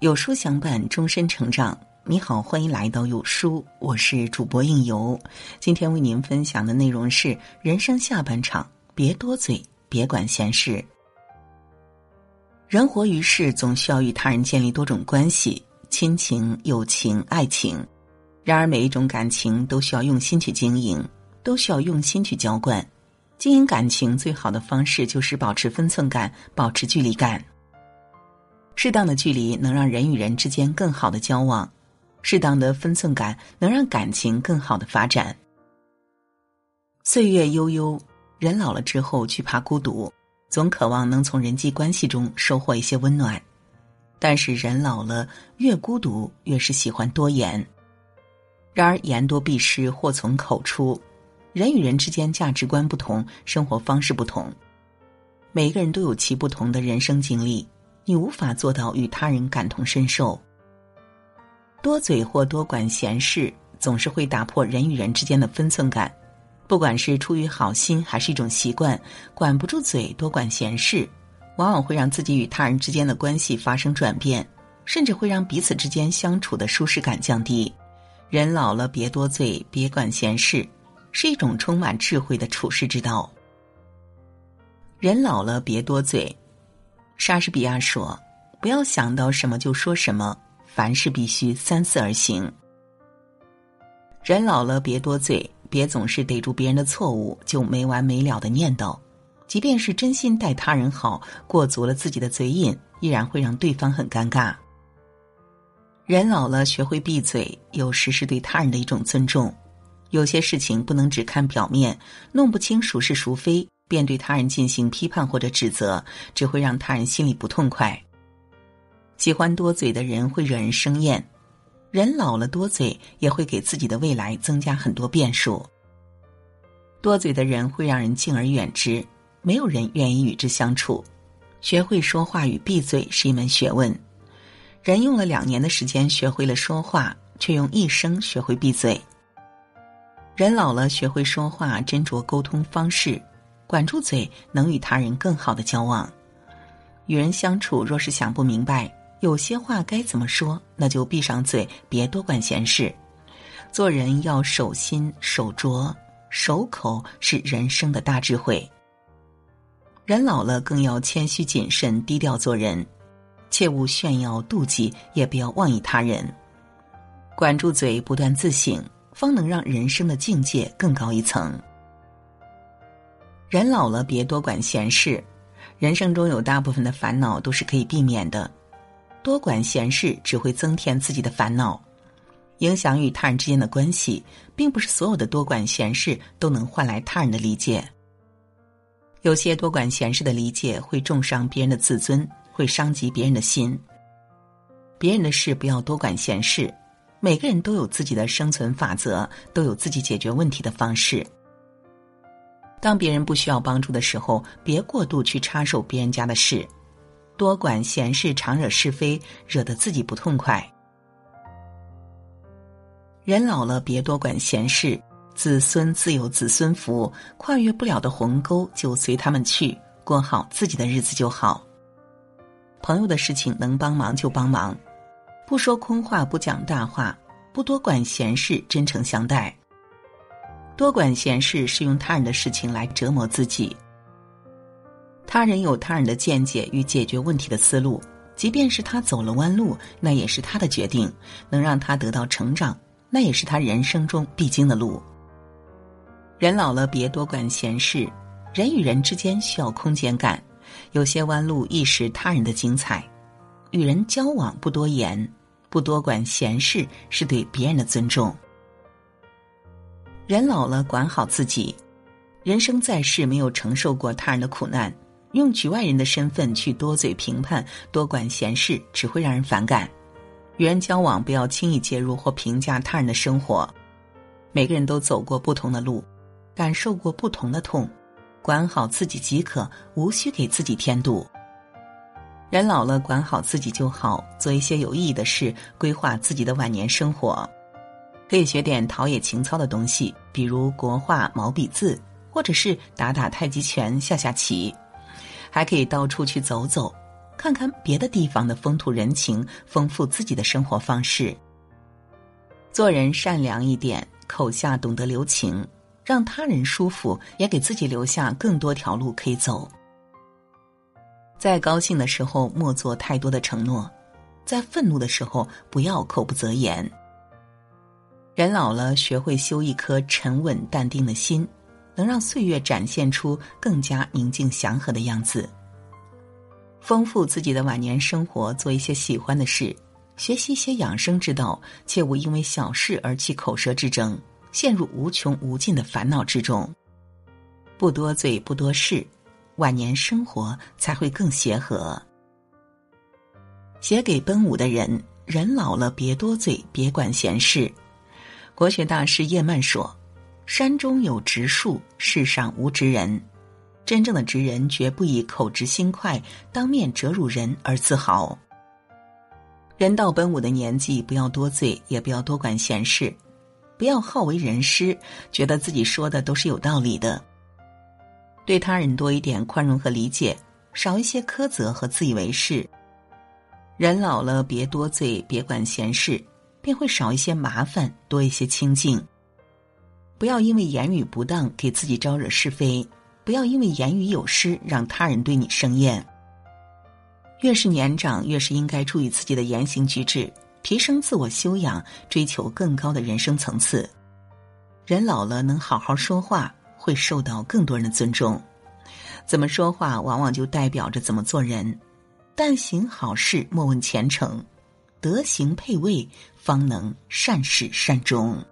有书相伴，终身成长。你好，欢迎来到有书，我是主播应由。今天为您分享的内容是：人生下半场，别多嘴，别管闲事。人活于世，总需要与他人建立多种关系，亲情、友情、爱情。然而，每一种感情都需要用心去经营，都需要用心去浇灌。经营感情最好的方式就是保持分寸感，保持距离感。适当的距离能让人与人之间更好的交往，适当的分寸感能让感情更好的发展。岁月悠悠，人老了之后惧怕孤独，总渴望能从人际关系中收获一些温暖。但是人老了，越孤独越是喜欢多言。然而言多必失，祸从口出。人与人之间价值观不同，生活方式不同，每个人都有其不同的人生经历。你无法做到与他人感同身受，多嘴或多管闲事，总是会打破人与人之间的分寸感。不管是出于好心，还是一种习惯，管不住嘴，多管闲事，往往会让自己与他人之间的关系发生转变，甚至会让彼此之间相处的舒适感降低。人老了，别多嘴，别管闲事，是一种充满智慧的处世之道。人老了，别多嘴。莎士比亚说：“不要想到什么就说什么，凡事必须三思而行。人老了，别多嘴，别总是逮住别人的错误就没完没了的念叨。即便是真心待他人好，过足了自己的嘴瘾，依然会让对方很尴尬。人老了，学会闭嘴，有时是对他人的一种尊重。有些事情不能只看表面，弄不清孰是孰非。”便对他人进行批判或者指责，只会让他人心里不痛快。喜欢多嘴的人会惹人生厌，人老了多嘴也会给自己的未来增加很多变数。多嘴的人会让人敬而远之，没有人愿意与之相处。学会说话与闭嘴是一门学问，人用了两年的时间学会了说话，却用一生学会闭嘴。人老了，学会说话，斟酌沟通方式。管住嘴，能与他人更好的交往。与人相处，若是想不明白，有些话该怎么说，那就闭上嘴，别多管闲事。做人要守心、守拙、守口，是人生的大智慧。人老了，更要谦虚谨慎、低调做人，切勿炫耀妒忌，也不要妄议他人。管住嘴，不断自省，方能让人生的境界更高一层。人老了，别多管闲事。人生中有大部分的烦恼都是可以避免的，多管闲事只会增添自己的烦恼，影响与他人之间的关系。并不是所有的多管闲事都能换来他人的理解。有些多管闲事的理解会重伤别人的自尊，会伤及别人的心。别人的事不要多管闲事。每个人都有自己的生存法则，都有自己解决问题的方式。当别人不需要帮助的时候，别过度去插手别人家的事，多管闲事，常惹是非，惹得自己不痛快。人老了，别多管闲事，子孙自有子孙福，跨越不了的鸿沟就随他们去，过好自己的日子就好。朋友的事情能帮忙就帮忙，不说空话，不讲大话，不多管闲事，真诚相待。多管闲事是用他人的事情来折磨自己。他人有他人的见解与解决问题的思路，即便是他走了弯路，那也是他的决定，能让他得到成长，那也是他人生中必经的路。人老了，别多管闲事。人与人之间需要空间感，有些弯路亦是他人的精彩。与人交往不多言，不多管闲事，是对别人的尊重。人老了，管好自己。人生在世，没有承受过他人的苦难，用局外人的身份去多嘴评判、多管闲事，只会让人反感。与人交往，不要轻易介入或评价他人的生活。每个人都走过不同的路，感受过不同的痛，管好自己即可，无需给自己添堵。人老了，管好自己就好，做一些有意义的事，规划自己的晚年生活。可以学点陶冶情操的东西，比如国画、毛笔字，或者是打打太极拳、下下棋。还可以到处去走走，看看别的地方的风土人情，丰富自己的生活方式。做人善良一点，口下懂得留情，让他人舒服，也给自己留下更多条路可以走。在高兴的时候，莫做太多的承诺；在愤怒的时候，不要口不择言。人老了，学会修一颗沉稳淡定的心，能让岁月展现出更加宁静祥和的样子。丰富自己的晚年生活，做一些喜欢的事，学习一些养生之道，切勿因为小事而起口舌之争，陷入无穷无尽的烦恼之中。不多嘴，不多事。晚年生活才会更协和。写给奔五的人，人老了别多嘴，别管闲事。国学大师叶曼说：“山中有直树，世上无直人。真正的直人，绝不以口直心快、当面折辱人而自豪。人到奔五的年纪，不要多嘴，也不要多管闲事，不要好为人师，觉得自己说的都是有道理的。”对他人多一点宽容和理解，少一些苛责和自以为是。人老了，别多嘴，别管闲事，便会少一些麻烦，多一些清静。不要因为言语不当给自己招惹是非，不要因为言语有失让他人对你生厌。越是年长，越是应该注意自己的言行举止，提升自我修养，追求更高的人生层次。人老了，能好好说话。会受到更多人的尊重，怎么说话往往就代表着怎么做人。但行好事，莫问前程，德行配位，方能善始善终。